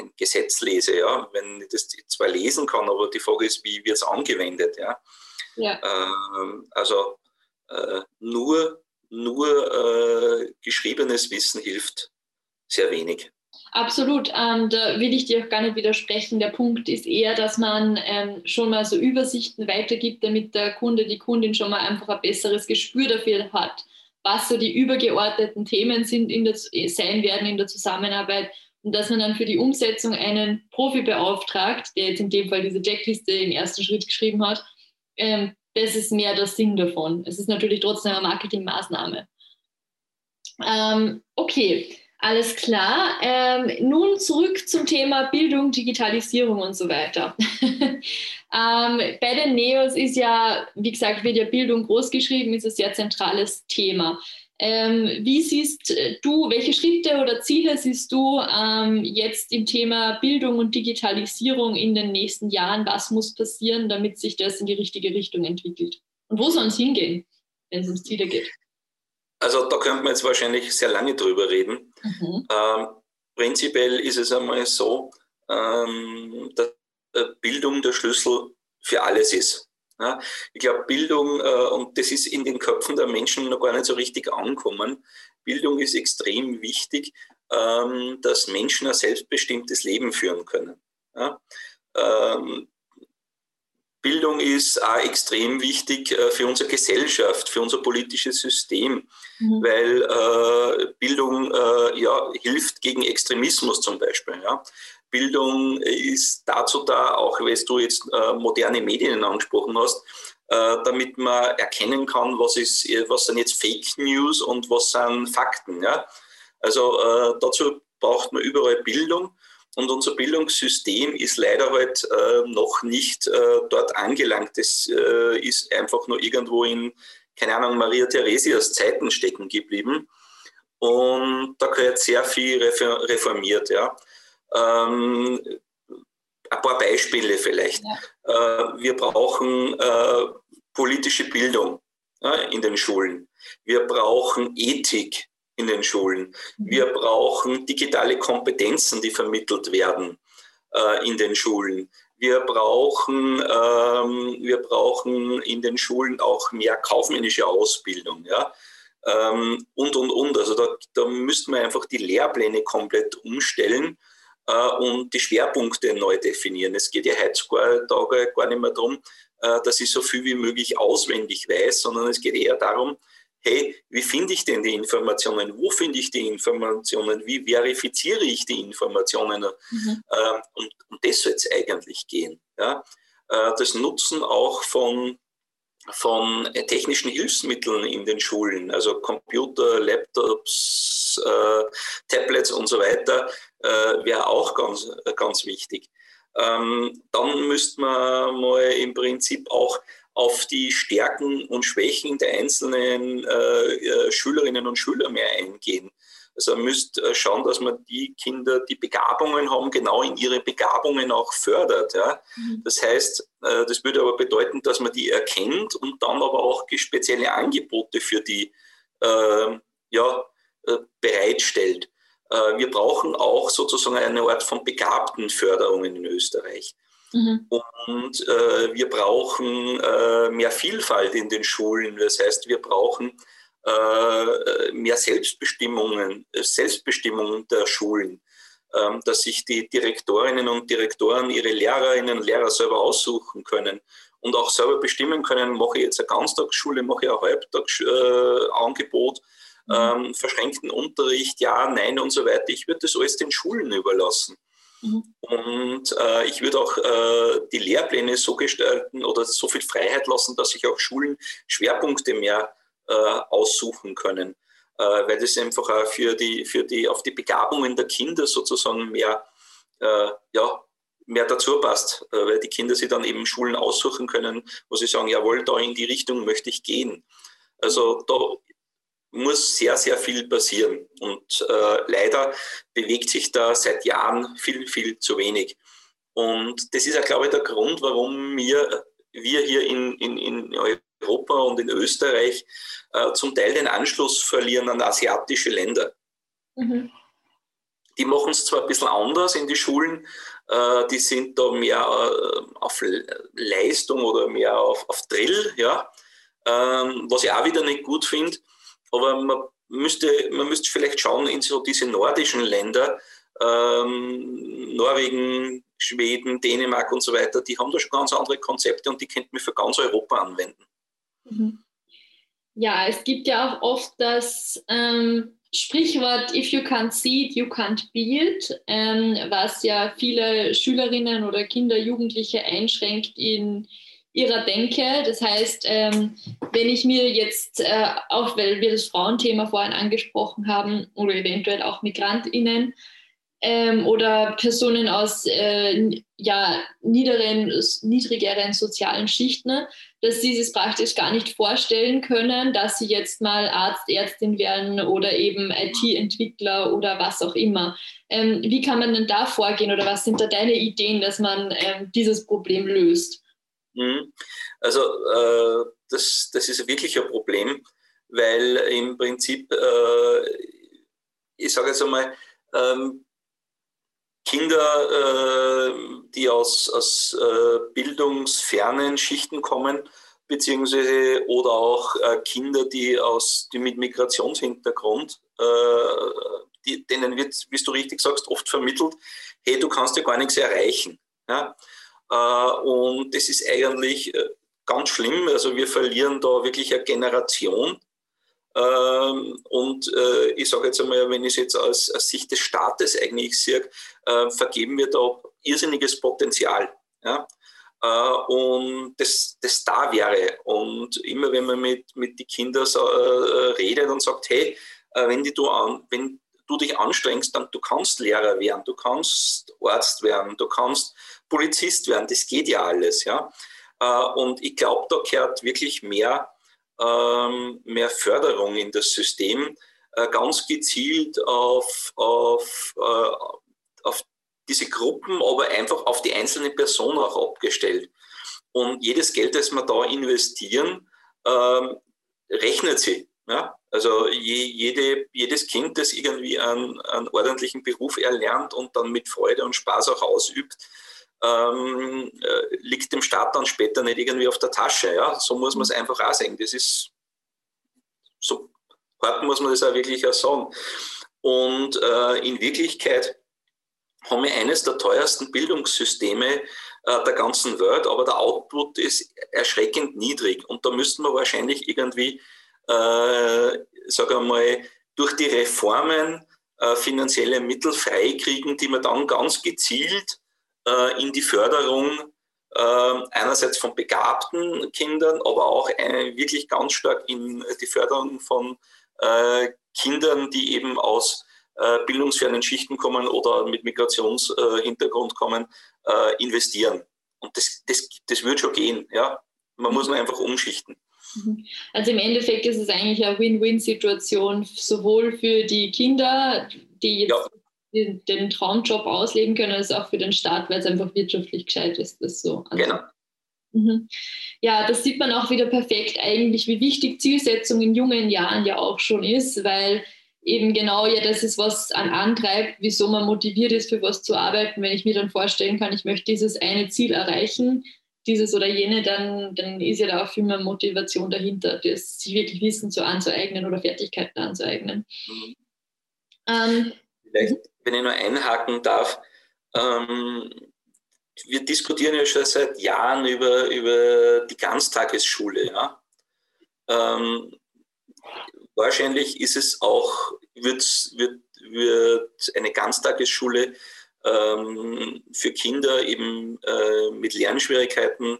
ein Gesetz lese, ja, wenn ich das zwar lesen kann, aber die Frage ist, wie wird es angewendet, ja. ja. Ähm, also äh, nur, nur äh, geschriebenes Wissen hilft sehr wenig. Absolut, ähm, da will ich dir auch gar nicht widersprechen. Der Punkt ist eher, dass man ähm, schon mal so Übersichten weitergibt, damit der Kunde, die Kundin schon mal einfach ein besseres Gespür dafür hat, was so die übergeordneten Themen sind in der, sein werden in der Zusammenarbeit und dass man dann für die Umsetzung einen Profi beauftragt, der jetzt in dem Fall diese Checkliste im ersten Schritt geschrieben hat, ähm, das ist mehr der Sinn davon. Es ist natürlich trotzdem eine Marketingmaßnahme. Ähm, okay, alles klar. Ähm, nun zurück zum Thema Bildung, Digitalisierung und so weiter. ähm, bei den Neos ist ja, wie gesagt, wird ja Bildung großgeschrieben, ist ein sehr zentrales Thema. Ähm, wie siehst du, welche Schritte oder Ziele siehst du ähm, jetzt im Thema Bildung und Digitalisierung in den nächsten Jahren? Was muss passieren, damit sich das in die richtige Richtung entwickelt? Und wo soll es hingehen, wenn es um Ziele geht? Also da könnte man jetzt wahrscheinlich sehr lange drüber reden. Mhm. Ähm, prinzipiell ist es einmal so, ähm, dass Bildung der Schlüssel für alles ist. Ja, ich glaube, Bildung, äh, und das ist in den Köpfen der Menschen noch gar nicht so richtig angekommen, Bildung ist extrem wichtig, ähm, dass Menschen ein selbstbestimmtes Leben führen können. Ja? Ähm, Bildung ist auch extrem wichtig äh, für unsere Gesellschaft, für unser politisches System, mhm. weil äh, Bildung äh, ja, hilft gegen Extremismus zum Beispiel. Ja? Bildung ist dazu da, auch weil du jetzt äh, moderne Medien angesprochen hast, damit man erkennen kann, was, ist, was sind jetzt Fake News und was sind Fakten. Ja? Also dazu braucht man überall Bildung. Und unser Bildungssystem ist leider halt äh, noch nicht äh, dort angelangt. Es äh, ist einfach nur irgendwo in, keine Ahnung, Maria Theresias Zeiten stecken geblieben. und da gehört sehr viel reformiert. Ja. Ähm, ein paar Beispiele vielleicht. Ja. Äh, wir brauchen äh, politische Bildung in den Schulen. Wir brauchen Ethik in den Schulen. Mhm. Wir brauchen digitale Kompetenzen, die vermittelt werden äh, in den Schulen. Wir brauchen, ähm, wir brauchen in den Schulen auch mehr kaufmännische Ausbildung. Ja? Ähm, und, und, und. Also da, da müssten wir einfach die Lehrpläne komplett umstellen äh, und die Schwerpunkte neu definieren. Es geht ja heutzutage gar nicht mehr darum, äh, dass ich so viel wie möglich auswendig weiß, sondern es geht eher darum, hey, wie finde ich denn die Informationen? Wo finde ich die Informationen? Wie verifiziere ich die Informationen? Mhm. Ähm, und, und das soll es eigentlich gehen. Ja? Äh, das Nutzen auch von, von technischen Hilfsmitteln in den Schulen, also Computer, Laptops, äh, Tablets und so weiter, äh, wäre auch ganz, ganz wichtig. Ähm, dann müsste man mal im Prinzip auch auf die Stärken und Schwächen der einzelnen äh, äh, Schülerinnen und Schüler mehr eingehen. Also man müsste äh, schauen, dass man die Kinder, die Begabungen haben, genau in ihre Begabungen auch fördert. Ja? Mhm. Das heißt, äh, das würde aber bedeuten, dass man die erkennt und dann aber auch spezielle Angebote für die äh, ja, bereitstellt. wir brauchen auch sozusagen eine Art von Begabtenförderung in Österreich. Mhm. Und äh, wir brauchen äh, mehr Vielfalt in den Schulen. Das heißt, wir brauchen äh, mehr Selbstbestimmungen, äh, Selbstbestimmung der Schulen, ähm, dass sich die Direktorinnen und Direktoren ihre Lehrerinnen und Lehrer selber aussuchen können und auch selber bestimmen können, mache ich jetzt eine Ganztagsschule, mache ich ein Halbtagsangebot, mhm. ähm, verschränkten Unterricht, ja, nein und so weiter. Ich würde das alles den Schulen überlassen. Mhm. Und äh, ich würde auch äh, die Lehrpläne so gestalten oder so viel Freiheit lassen, dass sich auch Schulen Schwerpunkte mehr äh, aussuchen können, äh, weil das einfach auch für die, für die, auf die Begabungen der Kinder sozusagen mehr, äh, ja, mehr dazu passt, äh, weil die Kinder sich dann eben Schulen aussuchen können, wo sie sagen, jawohl, da in die Richtung möchte ich gehen. Also da muss sehr, sehr viel passieren. Und äh, leider bewegt sich da seit Jahren viel, viel zu wenig. Und das ist ja, glaube ich, der Grund, warum wir, wir hier in, in, in Europa und in Österreich äh, zum Teil den Anschluss verlieren an asiatische Länder. Mhm. Die machen es zwar ein bisschen anders in die Schulen, äh, die sind da mehr äh, auf Leistung oder mehr auf, auf Drill, ja, ähm, was ich auch wieder nicht gut finde. Aber man müsste, man müsste vielleicht schauen in so diese nordischen Länder, ähm, Norwegen, Schweden, Dänemark und so weiter, die haben da schon ganz andere Konzepte und die könnten wir für ganz Europa anwenden. Mhm. Ja, es gibt ja auch oft das ähm, Sprichwort If you can't see it, you can't be it, ähm, was ja viele Schülerinnen oder Kinder, Jugendliche einschränkt in ihrer Denke. Das heißt, ähm, wenn ich mir jetzt, äh, auch weil wir das Frauenthema vorhin angesprochen haben, oder eventuell auch MigrantInnen ähm, oder Personen aus äh, ja, niederen, niedrigeren sozialen Schichten, dass sie es praktisch gar nicht vorstellen können, dass sie jetzt mal Arzt, Ärztin werden oder eben IT-Entwickler oder was auch immer. Ähm, wie kann man denn da vorgehen oder was sind da deine Ideen, dass man ähm, dieses Problem löst? Mhm. Also äh, das, das ist wirklich ein Problem, weil im Prinzip, äh, ich sage jetzt einmal, ähm, Kinder, äh, die aus, aus äh, bildungsfernen Schichten kommen, beziehungsweise oder auch äh, Kinder, die, aus, die mit Migrationshintergrund, äh, die, denen wird, wie du richtig sagst, oft vermittelt, hey, du kannst ja gar nichts erreichen. Ja? Äh, und das ist eigentlich äh, ganz schlimm. Also wir verlieren da wirklich eine Generation. Ähm, und äh, ich sage jetzt einmal, wenn ich es jetzt aus, Sicht des Staates eigentlich sehe, vergeben wir da irrsinniges Potenzial. Und das, das da wäre. Und immer wenn man mit, mit den Kindern so, äh, redet und sagt, hey, wenn, die du an, wenn du dich anstrengst, dann du kannst Lehrer werden, du kannst Arzt werden, du kannst Polizist werden. Das geht ja alles. Ja? Äh, und ich glaube, da gehört wirklich mehr, ähm, mehr Förderung in das System, äh, ganz gezielt auf, auf, äh, auf diese Gruppen, aber einfach auf die einzelne Person auch abgestellt. Und jedes Geld, das wir da investieren, ähm, rechnet sie. Ja? Also je, jede, jedes Kind, das irgendwie einen, einen, ordentlichen Beruf erlernt und dann mit Freude und Spaß auch ausübt, ähm, äh, liegt dem Staat dann später nicht irgendwie auf der Tasche. Ja? So muss man es einfach auch sehen. Das ist so hart muss man das auch wirklich auch sagen. Und äh, in Wirklichkeit haben wir eines der teuersten Bildungssysteme äh, der ganzen Welt, aber der Output ist erschreckend niedrig. Und da müssten wir wahrscheinlich irgendwie, äh, sagen wir mal, durch die Reformen äh, finanzielle Mittel freikriegen, die wir dann ganz gezielt äh, in die Förderung äh, einerseits von begabten Kindern, aber auch äh, wirklich ganz stark in die Förderung von Kindern, die eben aus bildungsfernen Schichten kommen oder mit Migrationshintergrund kommen, investieren. Und das, das, das wird schon gehen. Ja? Man muss nur einfach umschichten. Mhm. Also im Endeffekt ist es eigentlich eine Win-Win-Situation, sowohl für die Kinder, die jetzt ja. Den, den, Traumjob ausleben können, als auch für den Staat, weil es einfach wirtschaftlich gescheit ist. Das so. Also, genau. Mhm. Ja, das sieht man auch wieder perfekt eigentlich, wie wichtig Zielsetzung in jungen Jahren ja auch schon ist, weil eben genau ja das ist, was an antreibt, wieso man motiviert ist, für was zu arbeiten. Wenn ich mir dann vorstellen kann, ich möchte dieses eine Ziel erreichen, dieses oder jene, dann, dann ist ja da auch viel mehr Motivation dahinter, das sich wirklich Wissen zu anzueignen oder Fertigkeiten anzueignen. Mhm. Ähm, Vielleicht, wenn ich nur einhaken darf, ähm, wir diskutieren ja schon seit Jahren über, über die Ganztagesschule. Ja? Ähm, wahrscheinlich ist es auch, wird, wird, wird eine Ganztagesschule ähm, für Kinder eben äh, mit Lernschwierigkeiten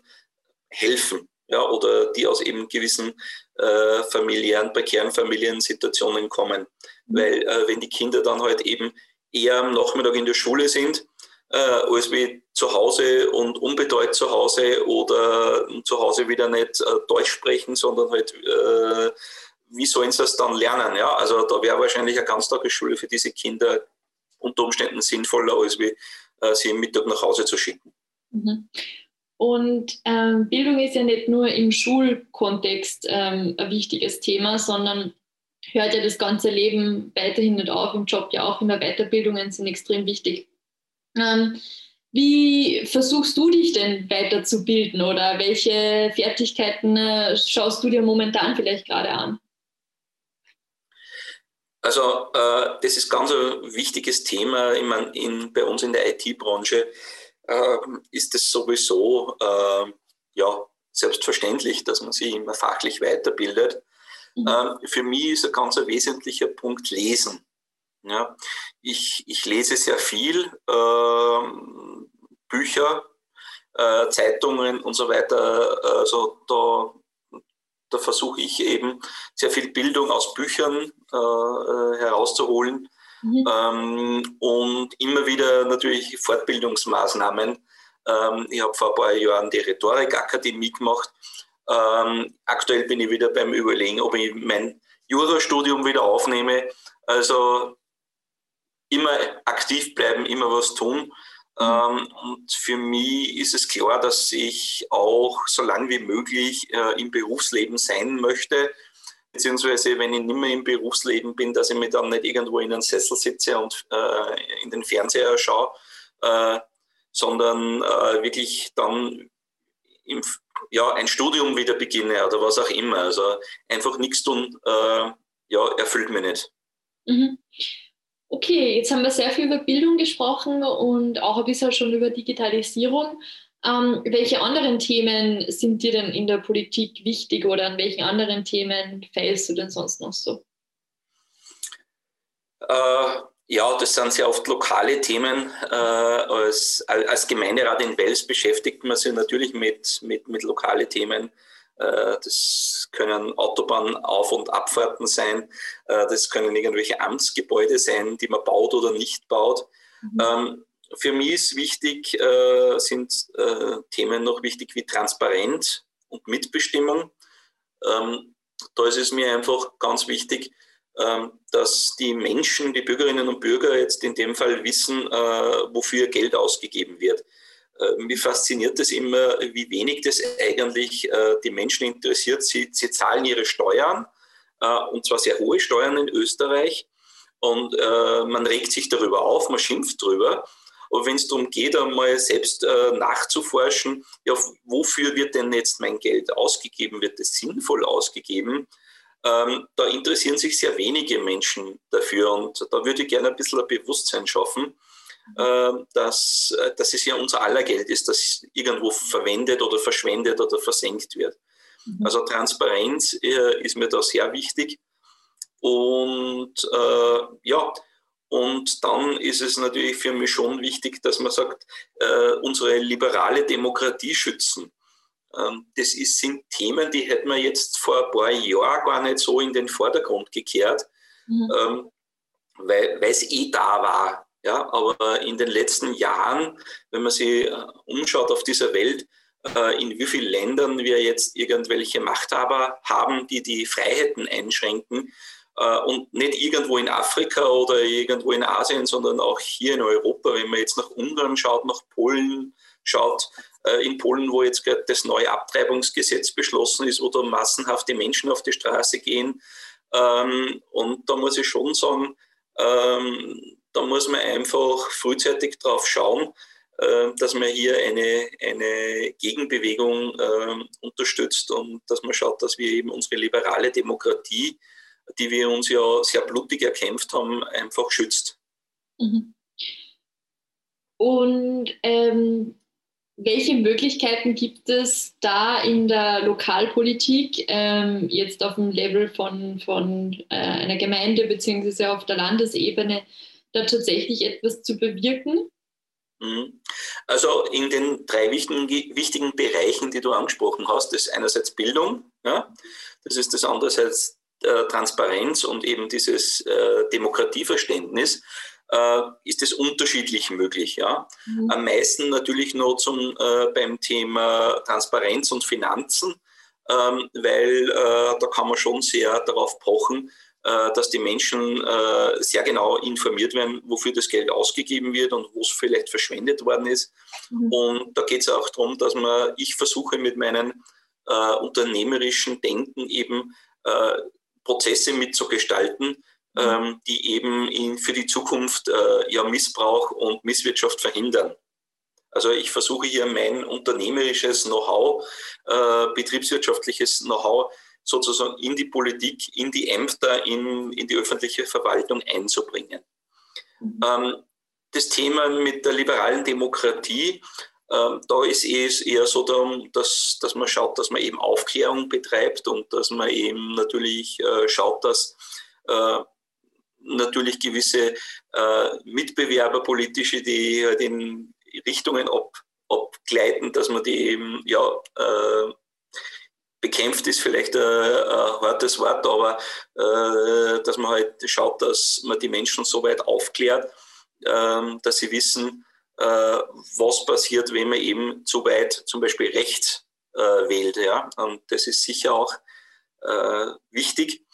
helfen. Ja, oder die aus eben gewissen äh, familiären, prekären Familiensituationen kommen. Mhm. Weil äh, wenn die Kinder dann halt eben eher am Nachmittag in der Schule sind, äh, als wie zu Hause und unbedeut zu Hause oder zu Hause wieder nicht äh, Deutsch sprechen, sondern halt, äh, wie sollen sie das dann lernen? Ja? Also da wäre wahrscheinlich eine Ganztagesschule für diese Kinder unter Umständen sinnvoller, als wie äh, sie am Mittag nach Hause zu schicken. Mhm. Und ähm, Bildung ist ja nicht nur im Schulkontext ähm, ein wichtiges Thema, sondern hört ja das ganze Leben weiterhin nicht auf, im Job ja auch immer Weiterbildungen sind extrem wichtig. Ähm, wie versuchst du dich denn weiterzubilden oder welche Fertigkeiten äh, schaust du dir momentan vielleicht gerade an? Also äh, das ist ganz ein wichtiges Thema. Ich meine, in, bei uns in der IT-Branche äh, ist es sowieso äh, ja, selbstverständlich, dass man sich immer fachlich weiterbildet. Mhm. Ähm, für mich ist ein ganz wesentlicher Punkt Lesen. Ja, ich, ich lese sehr viel, äh, Bücher, äh, Zeitungen und so weiter. Also da da versuche ich eben sehr viel Bildung aus Büchern äh, äh, herauszuholen mhm. ähm, und immer wieder natürlich Fortbildungsmaßnahmen. Ähm, ich habe vor ein paar Jahren die Rhetorikakademie gemacht. Ähm, aktuell bin ich wieder beim Überlegen, ob ich mein Jurastudium wieder aufnehme. Also immer aktiv bleiben, immer was tun. Mhm. Ähm, und für mich ist es klar, dass ich auch so lange wie möglich äh, im Berufsleben sein möchte. Beziehungsweise, wenn ich nicht mehr im Berufsleben bin, dass ich mir dann nicht irgendwo in einen Sessel sitze und äh, in den Fernseher schaue, äh, sondern äh, wirklich dann im, ja, ein Studium wieder beginne oder was auch immer. Also einfach nichts tun, äh, ja, erfüllt mich nicht. Mhm. Okay, jetzt haben wir sehr viel über Bildung gesprochen und auch ein bisschen schon über Digitalisierung. Ähm, welche anderen Themen sind dir denn in der Politik wichtig oder an welchen anderen Themen feilst du denn sonst noch so? Äh, ja, das sind sehr oft lokale Themen. Äh, als, als Gemeinderat in Wels beschäftigt man sich natürlich mit, mit, mit lokalen Themen. Äh, das können Autobahnauf- und Abfahrten sein. Äh, das können irgendwelche Amtsgebäude sein, die man baut oder nicht baut. Mhm. Ähm, für mich ist wichtig, sind Themen noch wichtig wie Transparenz und Mitbestimmung. Ähm, da ist es mir einfach ganz wichtig, dass die Menschen, die Bürgerinnen und Bürger jetzt in dem Fall wissen, äh, wofür Geld ausgegeben wird. Äh, mich fasziniert das immer, wie wenig das eigentlich äh, die Menschen interessiert. Sie, sie zahlen ihre Steuern, und zwar sehr hohe Steuern in Österreich. Und man regt sich darüber auf, man schimpft darüber. Aber wenn es darum geht, einmal selbst nachzuforschen, ja, wofür wird denn jetzt mein Geld ausgegeben? Wird es sinnvoll ausgegeben? Ähm, da interessieren sich sehr wenige Menschen dafür und da würde ich gerne ein bisschen ein Bewusstsein schaffen, äh, dass, dass es ja unser aller Geld ist, das irgendwo verwendet oder verschwendet oder versenkt wird. Mhm. Also Transparenz äh, ist mir da sehr wichtig. Und äh, ja, und dann ist es natürlich für mich schon wichtig, dass man sagt, äh, unsere liberale Demokratie schützen. Ähm, das ist, sind Themen, die hätten wir jetzt vor ein paar Jahren gar nicht so in den Vordergrund gekehrt, mhm. Ähm, weil es eh da war. Ja, aber in den letzten Jahren, wenn man sich äh, umschaut auf dieser Welt, äh, in wie vielen Ländern wir jetzt irgendwelche Machthaber haben, die die Freiheiten einschränken, äh, und nicht irgendwo in Afrika oder irgendwo in Asien, sondern auch hier in Europa, wenn man jetzt nach Ungarn schaut, nach Polen schaut, in Polen, wo jetzt gerade das neue Abtreibungsgesetz beschlossen ist, wo da massenhaft Menschen auf die Straße gehen. Ähm, und da muss ich schon sagen, ähm, da muss man einfach frühzeitig drauf schauen, äh, dass man hier eine, eine Gegenbewegung äh, unterstützt und dass man schaut, dass wir eben unsere liberale Demokratie, die wir uns ja sehr blutig erkämpft haben, einfach schützt. Mhm. Und ähm, welche Möglichkeiten gibt es da in der Lokalpolitik, ähm, jetzt auf dem Level von, von äh, einer Gemeinde bzw. auf der Landesebene, da tatsächlich etwas zu bewirken? Mhm. Also in den drei wichtigen, wichtigen Bereichen, die du angesprochen hast, ist einerseits Bildung, ja, das ist das andererseits äh, Transparenz und eben dieses äh, Demokratieverständnis äh, ist es unterschiedlich möglich. Ja? Mhm. Am meisten natürlich nur zum, äh, beim Thema Transparenz und Finanzen, ähm, weil äh, da kann man schon sehr darauf pochen, äh, dass die Menschen äh, sehr genau informiert werden, wofür das Geld ausgegeben wird und wo es vielleicht verschwendet worden ist. Mhm. Und da geht es auch darum, dass man, ich versuche mit meinem äh, unternehmerischen Denken eben Prozesse mitzugestalten, ähm, die eben in, für die Zukunft äh, ja Missbrauch und Misswirtschaft verhindern. Also ich versuche hier mein unternehmerisches Know-how, äh, betriebswirtschaftliches Know-how sozusagen in die Politik, in die Ämter, in, in die öffentliche Verwaltung einzubringen. Mhm. Ähm, das Thema mit der liberalen Demokratie, äh, da ist es eher so, dass, dass man schaut, dass man eben Aufklärung betreibt und dass man eben natürlich äh, schaut, dass äh, natürlich gewisse äh, Mitbewerber politische, die halt in Richtungen ab, abgleiten, dass man die eben, ja, äh, bekämpft ist vielleicht ein, ein hartes Wort, aber äh, dass man halt schaut, dass man die Menschen so weit aufklärt, äh, dass sie wissen, äh, was passiert, wenn man eben zu weit zum Beispiel rechts äh, wählt. Ja? Und das ist sicher auch äh, wichtig.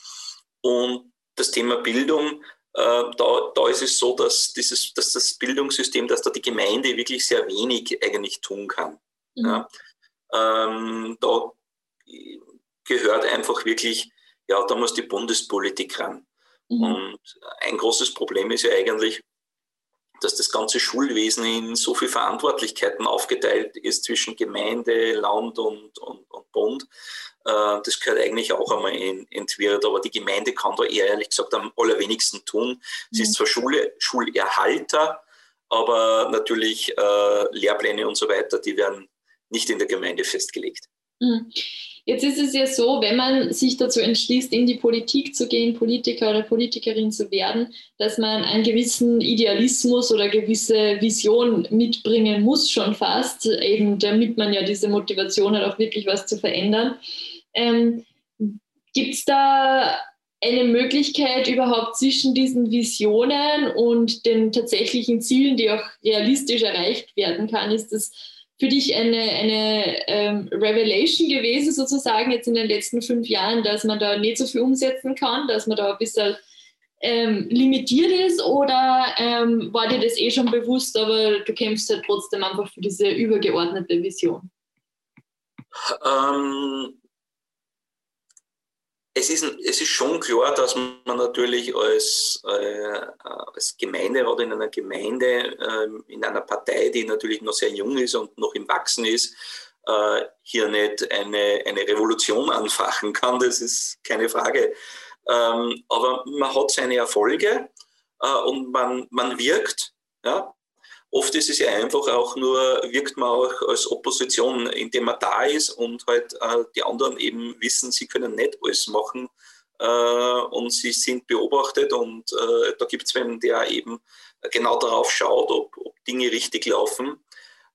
Und das Thema Bildung, äh, da, da ist es so, dass, dieses, dass das Bildungssystem, dass da die Gemeinde wirklich sehr wenig eigentlich tun kann. Mhm. Ja. Ähm, da gehört einfach wirklich, ja, da muss die Bundespolitik ran. Mhm. Und ein großes Problem ist ja eigentlich, dass das ganze Schulwesen in so viele Verantwortlichkeiten aufgeteilt ist zwischen Gemeinde, Land und, und, und Bund, das gehört eigentlich auch einmal entwirrt, aber die Gemeinde kann da eher ehrlich gesagt am allerwenigsten tun. Sie ist mhm. zwar Schule, Schulerhalter, aber natürlich äh, Lehrpläne und so weiter, die werden nicht in der Gemeinde festgelegt. Mhm. Jetzt ist es ja so, wenn man sich dazu entschließt, in die Politik zu gehen, Politiker oder Politikerin zu werden, dass man einen gewissen Idealismus oder gewisse Vision mitbringen muss, schon fast, eben damit man ja diese Motivation hat, auch wirklich was zu verändern. Ähm, Gibt es da eine Möglichkeit überhaupt zwischen diesen Visionen und den tatsächlichen Zielen, die auch realistisch erreicht werden kann? Ist das für dich eine, eine ähm, Revelation gewesen, sozusagen, jetzt in den letzten fünf Jahren, dass man da nicht so viel umsetzen kann, dass man da ein bisschen ähm, limitiert ist oder ähm, war dir das eh schon bewusst, aber du kämpfst halt trotzdem einfach für diese übergeordnete Vision? Ähm, es, ist, es ist schon klar, dass man natürlich als, äh, als Gemeinderat in einer Gemeinde, äh, in einer Partei, die natürlich noch sehr jung ist und noch im Wachsen ist, äh, hier nicht eine, eine Revolution anfachen kann. Das ist keine Frage. Ähm, aber man hat seine Erfolge äh, und man, man wirkt. Ja? Oft ist es ja einfach auch nur, wirkt man auch als Opposition, indem man da ist und halt äh, die anderen eben wissen, sie können nicht alles machen äh, und sie sind beobachtet und äh, da gibt es wen, der eben genau darauf schaut, ob, ob Dinge richtig laufen.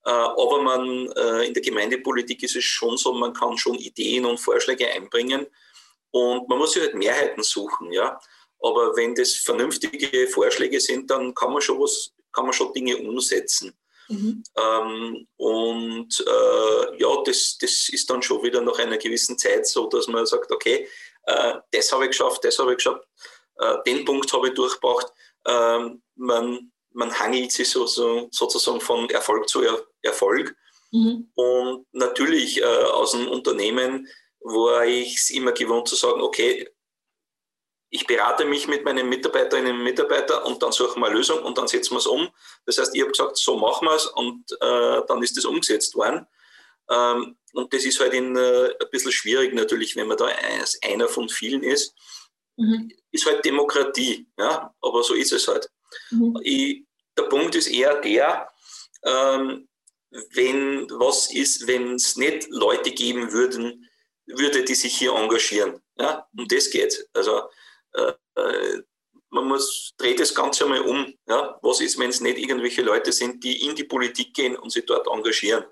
Äh, aber man, äh, in der Gemeindepolitik ist es schon so, man kann schon Ideen und Vorschläge einbringen und man muss sich halt Mehrheiten suchen, ja. Aber wenn das vernünftige Vorschläge sind, dann kann man schon was, kann man schon Dinge umsetzen. Mhm. Ähm, und äh, ja, das, das ist dann schon wieder nach einer gewissen Zeit so, dass man sagt, okay, äh, das habe ich geschafft, das habe ich geschafft, äh, den Punkt habe ich durchgebracht. Ähm, man, man hangelt sich so, so, sozusagen von Erfolg zu er Erfolg. Mhm. Und natürlich äh, aus dem Unternehmen war ich es immer gewohnt zu sagen, okay, ich berate mich mit meinen Mitarbeiterinnen und Mitarbeitern und dann suchen wir eine Lösung und dann setzen wir es um. Das heißt, ich habe gesagt, so machen wir es und äh, dann ist das umgesetzt worden. Ähm, und das ist halt in, äh, ein bisschen schwierig natürlich, wenn man da einer von vielen ist. Mhm. Ist halt Demokratie, ja, aber so ist es halt. Mhm. Ich, der Punkt ist eher der, ähm, wenn was ist, wenn es nicht Leute geben würden, würde, die sich hier engagieren. Ja, um das geht. Also äh, äh, man muss dreht das Ganze einmal um. Ja, was ist, wenn es nicht irgendwelche Leute sind, die in die Politik gehen und sich dort engagieren?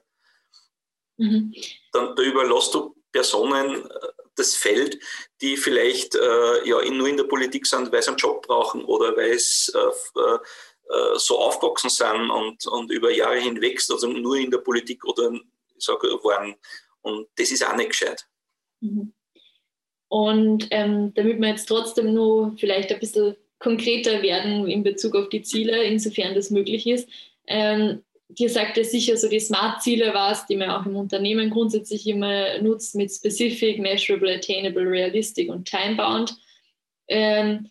Mhm. Dann da überlässt du Personen äh, das Feld, die vielleicht äh, ja nur in der Politik sind, weil sie einen Job brauchen oder weil sie äh, äh, so aufgewachsen sind und, und über Jahre hinweg also nur in der Politik oder ich sag, waren. Und das ist auch nicht gescheit. Mhm. Und ähm, damit wir jetzt trotzdem nur vielleicht ein bisschen konkreter werden in Bezug auf die Ziele, insofern das möglich ist. Ähm, dir sagt ja sicher, so die Smart-Ziele war es, die man auch im Unternehmen grundsätzlich immer nutzt mit Specific, Measurable, Attainable, Realistic und Time-Bound. Ähm,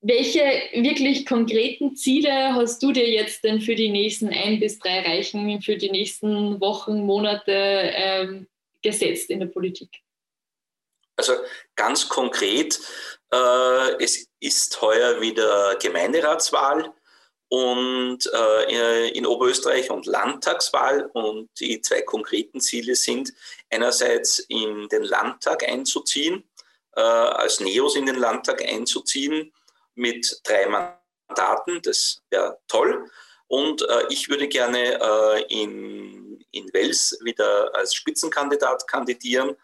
welche wirklich konkreten Ziele hast du dir jetzt denn für die nächsten ein bis drei Reichen, für die nächsten Wochen, Monate ähm, gesetzt in der Politik? Also ganz konkret, äh, es ist heuer wieder Gemeinderatswahl und äh, in Oberösterreich und Landtagswahl. Und die zwei konkreten Ziele sind einerseits in den Landtag einzuziehen, äh, als Neos in den Landtag einzuziehen mit drei Mandaten. Das wäre toll. Und äh, ich würde gerne äh, in, in Wels wieder als Spitzenkandidat kandidieren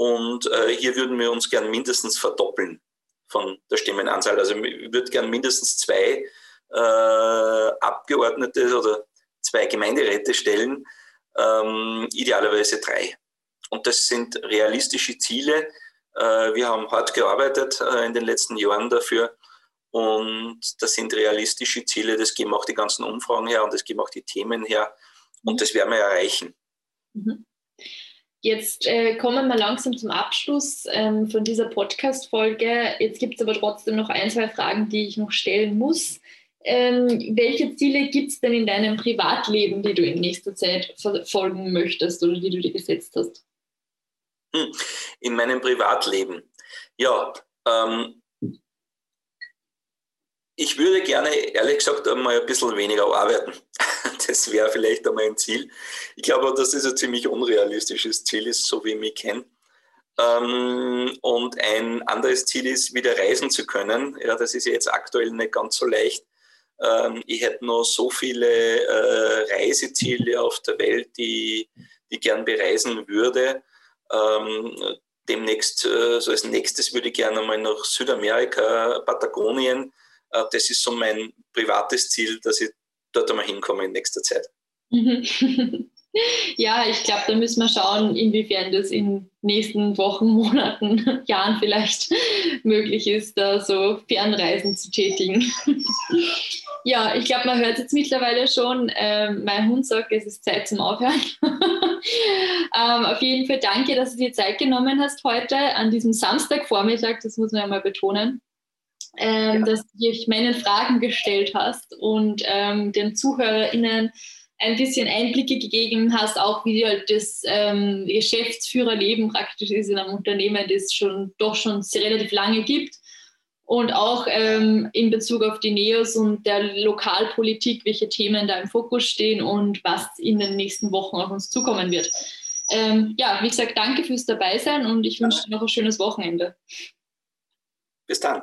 und äh, hier würden wir uns gern mindestens verdoppeln von der Stimmenanzahl. Also ich würde gern mindestens zwei äh, Abgeordnete oder zwei Gemeinderäte stellen, ähm, idealerweise drei. Und das sind realistische Ziele. Äh, wir haben hart gearbeitet äh, in den letzten Jahren dafür. Und das sind realistische Ziele, das geben auch die ganzen Umfragen her und das geben auch die Themen her. Und mhm. das werden wir erreichen. Mhm. Jetzt äh, kommen wir langsam zum Abschluss ähm, von dieser Podcast-Folge. Jetzt gibt es aber trotzdem noch ein, zwei Fragen, die ich noch stellen muss. Ähm, welche Ziele gibt es denn in deinem Privatleben, die du in nächster Zeit verfolgen möchtest oder die du dir gesetzt hast? Hm, in meinem Privatleben. Ja, ähm, ich würde gerne, ehrlich gesagt, einmal ein bisschen weniger arbeiten. Das wäre vielleicht einmal ein Ziel. Ich glaube, dass das ein ziemlich unrealistisches Ziel ist, so wie ich mich kenne. Ähm, und ein anderes Ziel ist, wieder reisen zu können. Ja, das ist jetzt aktuell nicht ganz so leicht. Ähm, ich hätte noch so viele äh, Reiseziele auf der Welt, die ich gern bereisen würde. Ähm, demnächst, äh, so als nächstes würde ich gerne mal nach Südamerika, Patagonien äh, das ist so mein privates Ziel, dass ich dort einmal hinkomme in nächster Zeit. Ja, ich glaube, da müssen wir schauen, inwiefern das in nächsten Wochen, Monaten, Jahren vielleicht möglich ist, da so Fernreisen zu tätigen. Ja, ich glaube, man hört jetzt mittlerweile schon, ähm, mein Hund sagt, es ist Zeit zum Aufhören. ähm, auf jeden Fall danke, dass du dir Zeit genommen hast heute an diesem Samstagvormittag, das muss man ja mal betonen, ähm, ja. dass du dich meinen Fragen gestellt hast und ähm, den ZuhörerInnen ein bisschen Einblicke gegeben hast, auch wie halt das ähm, Geschäftsführerleben praktisch ist in einem Unternehmen, das es schon doch schon relativ lange gibt. Und auch ähm, in Bezug auf die NEOS und der Lokalpolitik, welche Themen da im Fokus stehen und was in den nächsten Wochen auf uns zukommen wird. Ähm, ja, wie gesagt, danke fürs Dabeisein und ich wünsche dir noch ein schönes Wochenende. Bis dann.